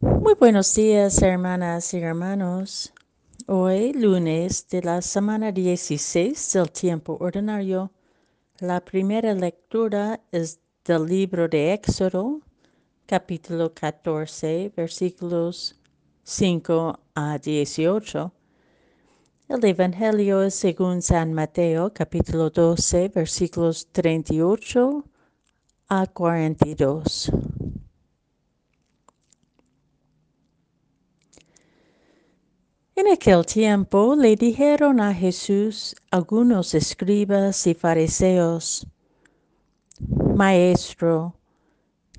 Muy buenos días, hermanas y hermanos. Hoy, lunes de la semana 16 del tiempo ordinario, la primera lectura es del libro de Éxodo, capítulo 14, versículos 5 a 18. El Evangelio es según San Mateo, capítulo 12, versículos 38 a 42. En aquel tiempo le dijeron a Jesús algunos escribas y fariseos, Maestro,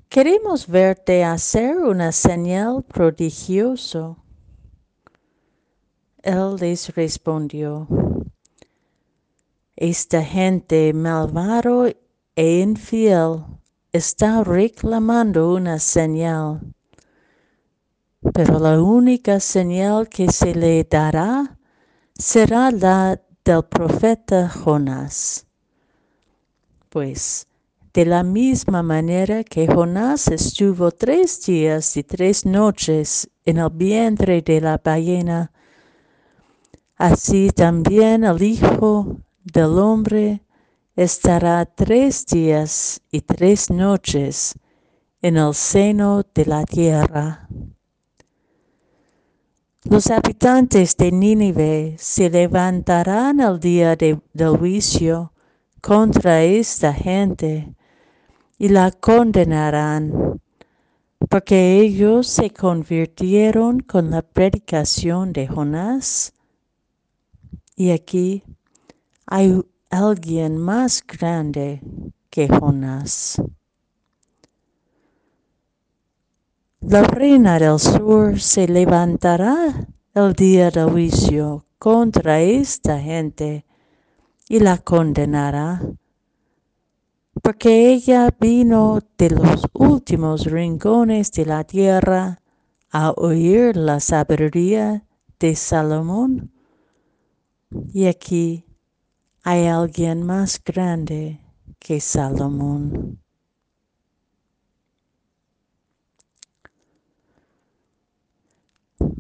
queremos verte hacer una señal prodigioso. Él les respondió, Esta gente malvado e infiel está reclamando una señal pero la única señal que se le dará será la del profeta Jonás. Pues de la misma manera que Jonás estuvo tres días y tres noches en el vientre de la ballena, así también el Hijo del Hombre estará tres días y tres noches en el seno de la tierra. Los habitantes de Nínive se levantarán al día del juicio contra esta gente y la condenarán, porque ellos se convirtieron con la predicación de Jonás. Y aquí hay alguien más grande que Jonás. La reina del sur se levantará el día del juicio contra esta gente y la condenará, porque ella vino de los últimos rincones de la tierra a oír la sabiduría de Salomón. Y aquí hay alguien más grande que Salomón.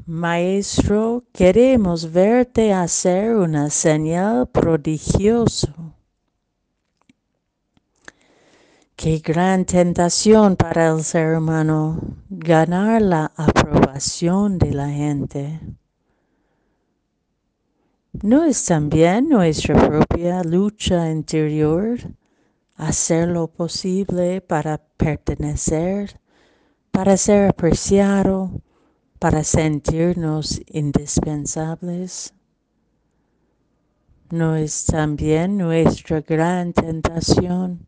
Maestro, queremos verte hacer una señal prodigiosa. Qué gran tentación para el ser humano ganar la aprobación de la gente. ¿No es también nuestra propia lucha interior hacer lo posible para pertenecer, para ser apreciado, para sentirnos indispensables? ¿No es también nuestra gran tentación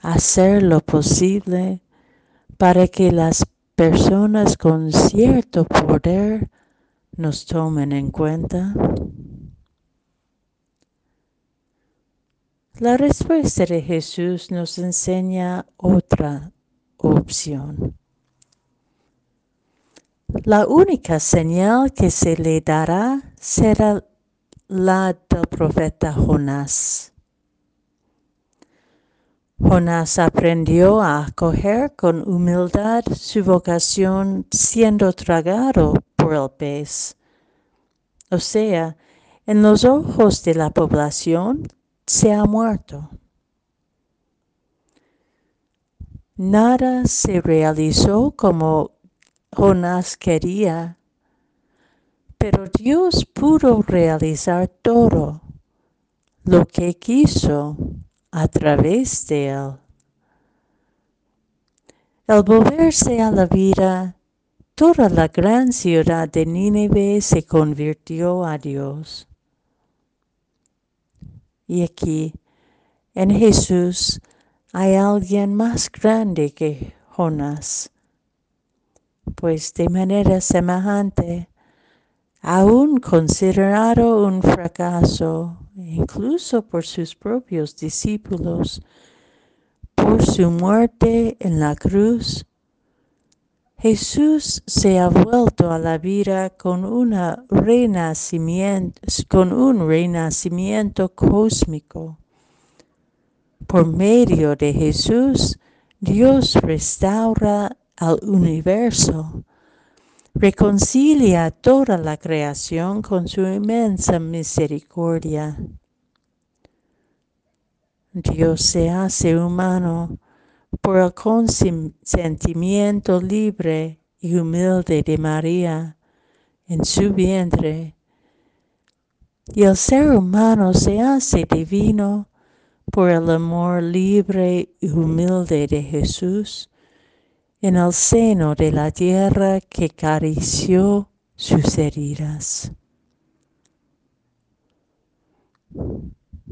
hacer lo posible para que las personas con cierto poder nos tomen en cuenta? La respuesta de Jesús nos enseña otra opción. La única señal que se le dará será la del profeta Jonás. Jonás aprendió a acoger con humildad su vocación siendo tragado por el pez. O sea, en los ojos de la población se ha muerto. Nada se realizó como Jonás quería, pero Dios pudo realizar todo lo que quiso a través de él. Al volverse a la vida, toda la gran ciudad de Nínive se convirtió a Dios. Y aquí, en Jesús, hay alguien más grande que Jonás pues de manera semejante, aún considerado un fracaso, incluso por sus propios discípulos, por su muerte en la cruz, Jesús se ha vuelto a la vida con, una renacimiento, con un renacimiento cósmico. Por medio de Jesús, Dios restaura al universo reconcilia toda la creación con su inmensa misericordia. Dios se hace humano por el consentimiento libre y humilde de María en su vientre. Y el ser humano se hace divino por el amor libre y humilde de Jesús en el seno de la tierra que acarició sus heridas.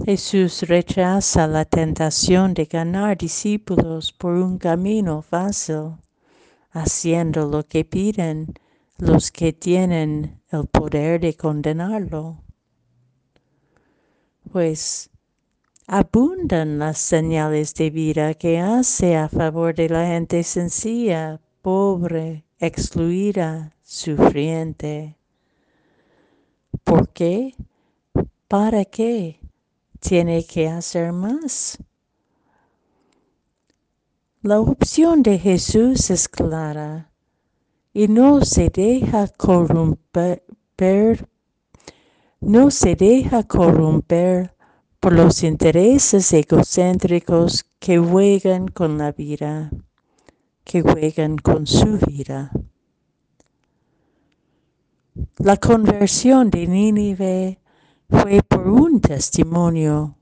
Jesús rechaza la tentación de ganar discípulos por un camino fácil, haciendo lo que piden los que tienen el poder de condenarlo. Pues abundan las señales de vida que hace a favor de la gente sencilla, pobre, excluida, sufriente. ¿Por qué? ¿Para qué? Tiene que hacer más. La opción de Jesús es clara y no se deja corromper, no se deja corromper por los intereses egocéntricos que juegan con la vida, que juegan con su vida. La conversión de Nínive fue por un testimonio,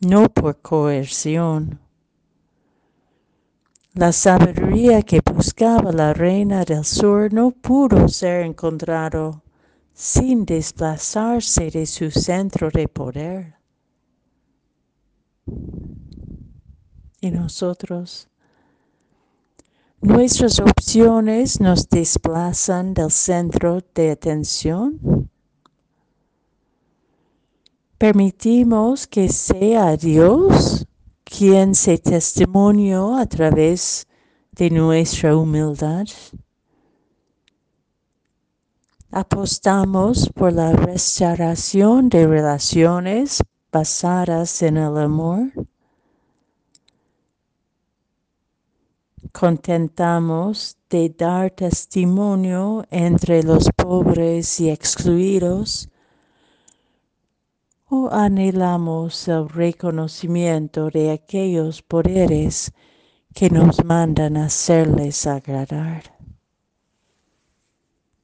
no por coerción. La sabiduría que buscaba la reina del sur no pudo ser encontrado sin desplazarse de su centro de poder. Y nosotros. Nuestras opciones nos desplazan del centro de atención. Permitimos que sea Dios quien se testimonio a través de nuestra humildad. Apostamos por la restauración de relaciones basadas en el amor. Contentamos de dar testimonio entre los pobres y excluidos o anhelamos el reconocimiento de aquellos poderes que nos mandan hacerles agradar.